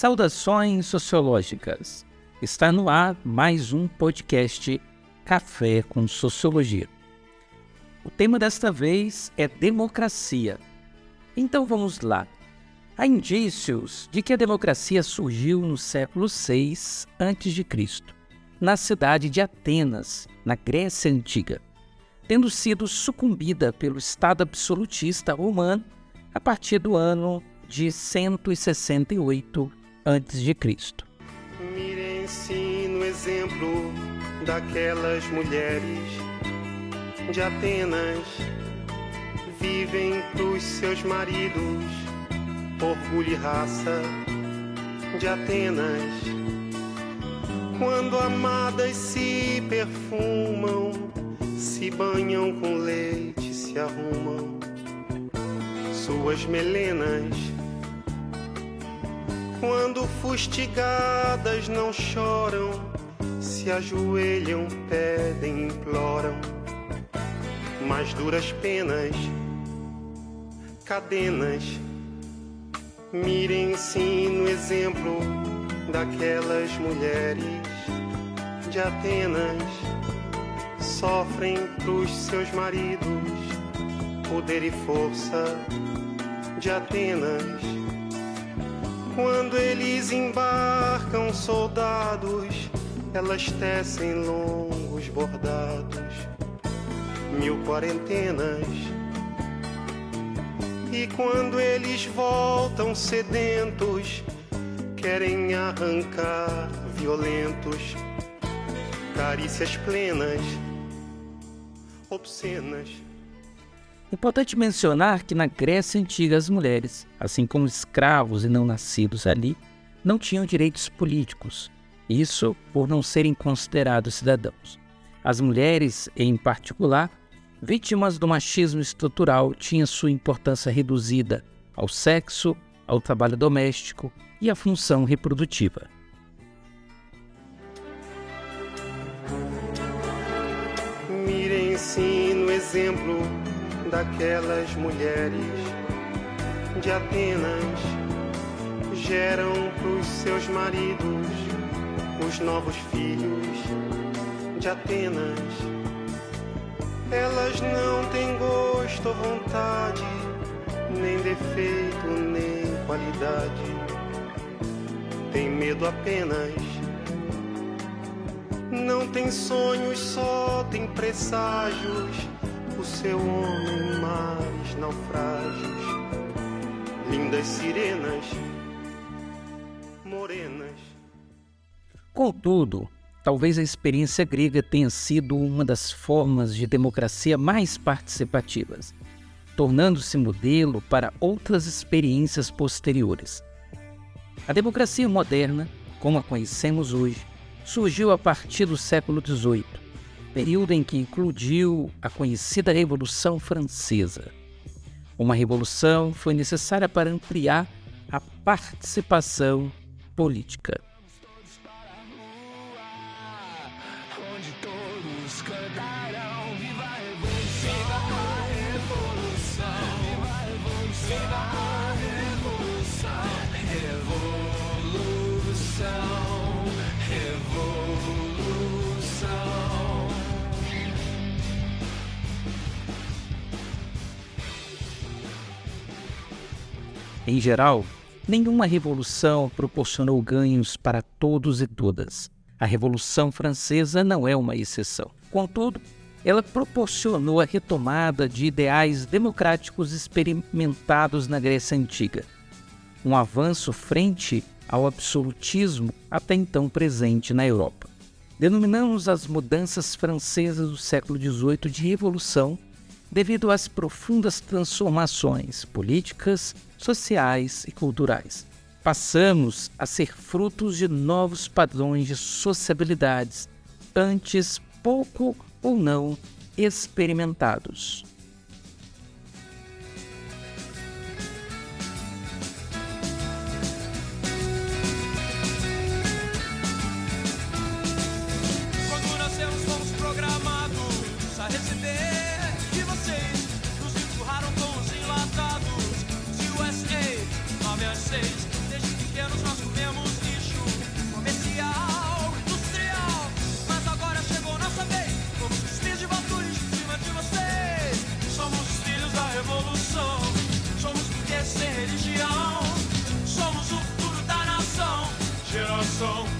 Saudações sociológicas. Está no ar mais um podcast Café com Sociologia. O tema desta vez é democracia. Então vamos lá. Há indícios de que a democracia surgiu no século VI a.C., na cidade de Atenas, na Grécia Antiga, tendo sido sucumbida pelo Estado absolutista romano a partir do ano de 168 a.C. Mirem-se no exemplo daquelas mulheres de Atenas, vivem pros seus maridos, orgulho e raça de Atenas. Quando amadas se perfumam, se banham com leite, se arrumam suas melenas. Quando fustigadas não choram, se ajoelham, pedem, imploram. Mais duras penas, cadenas. Mirem-se no exemplo daquelas mulheres de Atenas. Sofrem pros seus maridos poder e força de Atenas. Quando eles embarcam soldados, elas tecem longos bordados, mil quarentenas. E quando eles voltam sedentos, querem arrancar violentos, carícias plenas, obscenas. Importante mencionar que na Grécia Antiga as mulheres, assim como escravos e não nascidos ali, não tinham direitos políticos, isso por não serem considerados cidadãos. As mulheres, em particular, vítimas do machismo estrutural, tinham sua importância reduzida ao sexo, ao trabalho doméstico e à função reprodutiva. Mirem-se no exemplo daquelas mulheres de Atenas geram pros seus maridos os novos filhos de Atenas. Elas não têm gosto ou vontade, nem defeito, nem qualidade. Tem medo apenas. Não tem sonhos, só tem presságios o seu homem mares naufrágios, lindas sirenas, morenas. Contudo, talvez a experiência grega tenha sido uma das formas de democracia mais participativas, tornando-se modelo para outras experiências posteriores. A democracia moderna, como a conhecemos hoje, surgiu a partir do século XVIII período em que incluiu a conhecida Revolução Francesa. Uma revolução foi necessária para ampliar a participação política. Em geral, nenhuma revolução proporcionou ganhos para todos e todas. A Revolução Francesa não é uma exceção. Contudo, ela proporcionou a retomada de ideais democráticos experimentados na Grécia Antiga, um avanço frente ao absolutismo até então presente na Europa. Denominamos as mudanças francesas do século XVIII de revolução devido às profundas transformações políticas, sociais e culturais. Passamos a ser frutos de novos padrões de sociabilidades, antes pouco ou não experimentados. Quando nascemos, fomos programados a receber nos empurraram com os enlatados de USA. Nove às seis, desde pequenos nós comemos lixo comercial, industrial. Mas agora chegou nossa vez, Fomos os filhos de valores em cima de vocês. Somos filhos da revolução, somos porque sem religião, somos o futuro da nação, geração.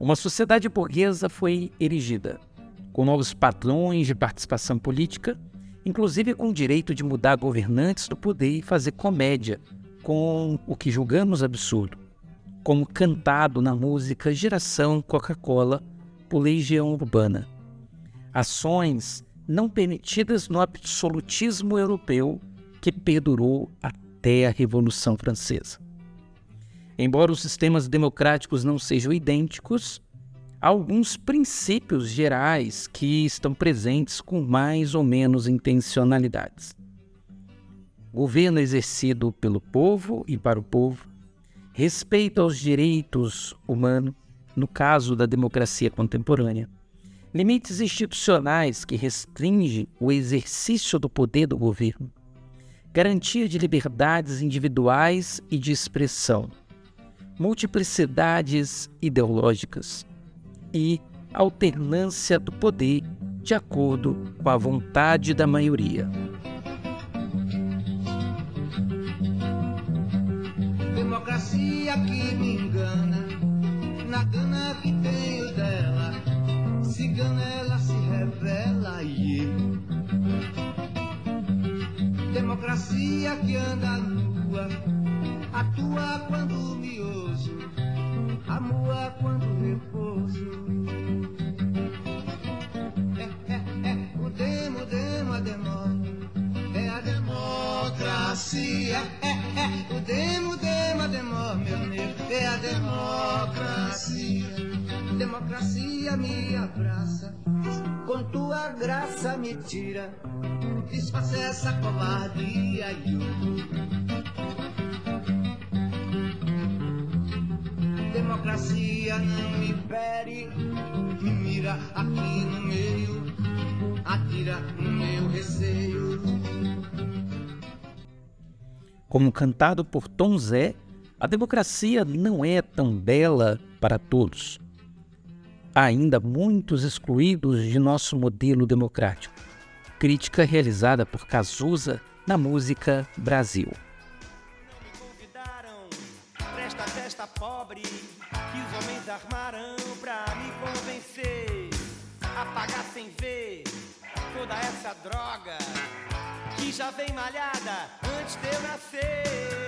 Uma sociedade burguesa foi erigida, com novos padrões de participação política, inclusive com o direito de mudar governantes do poder e fazer comédia com o que julgamos absurdo, como cantado na música Geração Coca-Cola por Legião Urbana. Ações não permitidas no absolutismo europeu que perdurou até a Revolução Francesa. Embora os sistemas democráticos não sejam idênticos, há alguns princípios gerais que estão presentes com mais ou menos intencionalidades. Governo exercido pelo povo e para o povo, respeito aos direitos humanos, no caso da democracia contemporânea, limites institucionais que restringem o exercício do poder do governo, garantia de liberdades individuais e de expressão multiplicidades ideológicas e alternância do poder de acordo com a vontade da maioria. Democracia que me engana, na gana que tenho dela, cigana ela se revela e eu. Democracia que anda nua, atua quando me me abraça, com tua graça me tira, desfaça essa covardia. Democracia não me fere. Mira aqui no meio, atira no meu receio. Como cantado por Tom Zé, a democracia não é tão bela para todos. Ainda muitos excluídos de nosso modelo democrático. Crítica realizada por Cazuza na música Brasil. pobre que os homens armarão pra me convencer a pagar sem ver toda essa droga que já vem malhada antes de eu nascer.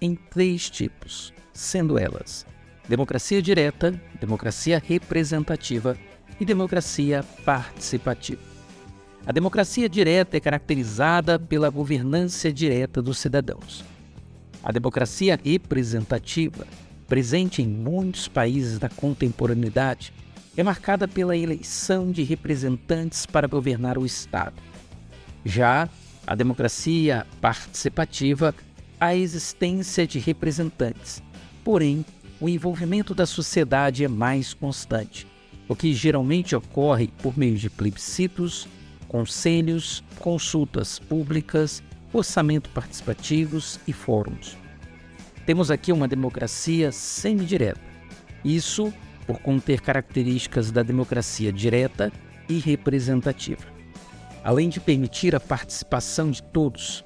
em três tipos, sendo elas democracia direta, democracia representativa e democracia participativa. A democracia direta é caracterizada pela governança direta dos cidadãos. A democracia representativa, presente em muitos países da contemporaneidade, é marcada pela eleição de representantes para governar o Estado. Já a democracia participativa, a existência de representantes. Porém, o envolvimento da sociedade é mais constante, o que geralmente ocorre por meio de plebiscitos, conselhos, consultas públicas, orçamento participativos e fóruns. Temos aqui uma democracia semidireta. Isso por conter características da democracia direta e representativa. Além de permitir a participação de todos,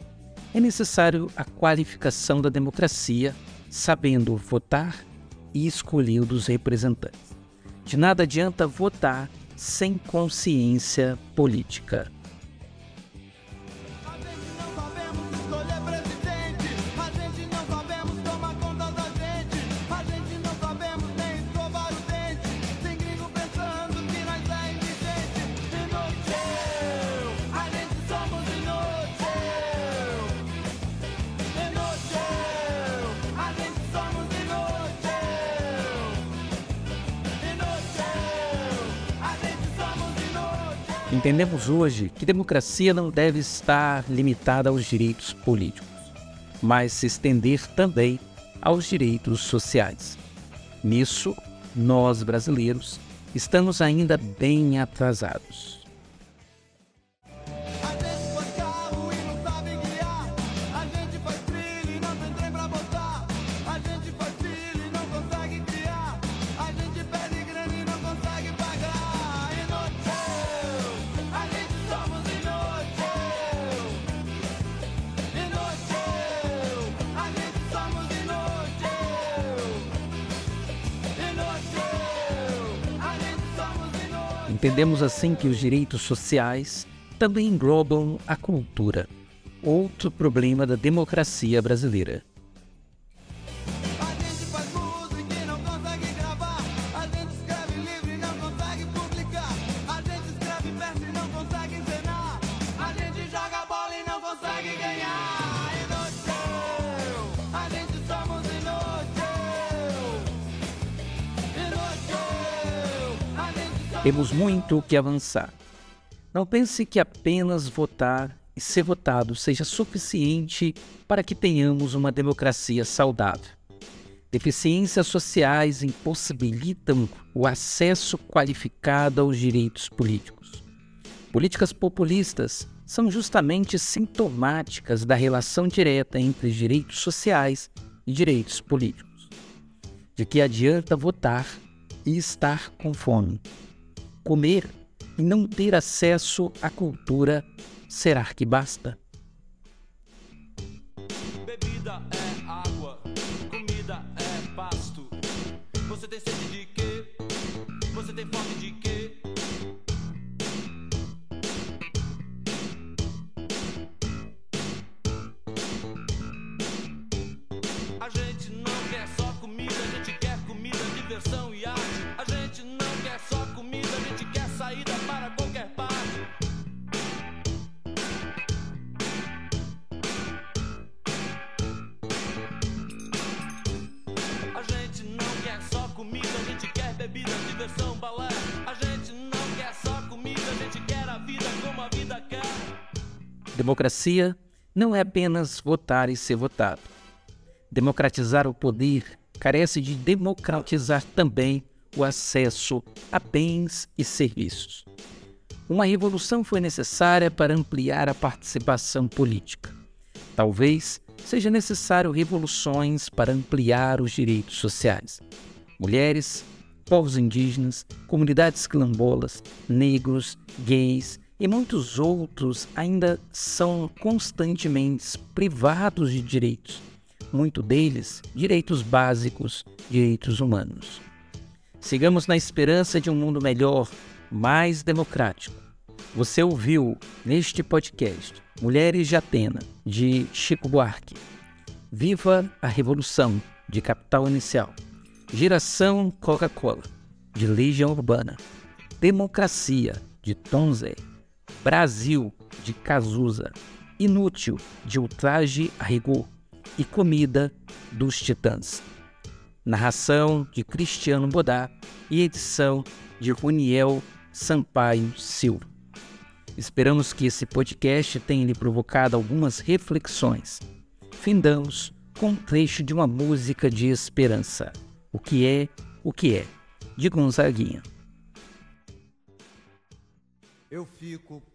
é necessário a qualificação da democracia, sabendo votar e escolher dos representantes. De nada adianta votar sem consciência política. Entendemos hoje que democracia não deve estar limitada aos direitos políticos, mas se estender também aos direitos sociais. Nisso, nós brasileiros estamos ainda bem atrasados. Entendemos assim que os direitos sociais também englobam a cultura, outro problema da democracia brasileira. Temos muito que avançar. Não pense que apenas votar e ser votado seja suficiente para que tenhamos uma democracia saudável. Deficiências sociais impossibilitam o acesso qualificado aos direitos políticos. Políticas populistas são justamente sintomáticas da relação direta entre direitos sociais e direitos políticos. De que adianta votar e estar com fome? Comer e não ter acesso à cultura, será que basta? Bebida é água, comida é pasto. Você tem sede de quê? Você tem fome de quê? Democracia não é apenas votar e ser votado. Democratizar o poder carece de democratizar também o acesso a bens e serviços. Uma revolução foi necessária para ampliar a participação política. Talvez seja necessário revoluções para ampliar os direitos sociais. Mulheres, povos indígenas, comunidades quilombolas, negros, gays e muitos outros ainda são constantemente privados de direitos, muito deles direitos básicos, direitos humanos. Sigamos na esperança de um mundo melhor, mais democrático. Você ouviu neste podcast Mulheres de Atena, de Chico Buarque. Viva a Revolução, de Capital Inicial. Geração Coca-Cola, de Legião Urbana. Democracia, de Tom Zé. Brasil, de Cazuza. Inútil, de Ultraje a Rigor. E Comida, dos Titãs narração de Cristiano Bodá e edição de Runiel Sampaio Silva. Esperamos que esse podcast tenha lhe provocado algumas reflexões. Findamos com um trecho de uma música de esperança. O que é, o que é, de Gonzaguinha. Eu fico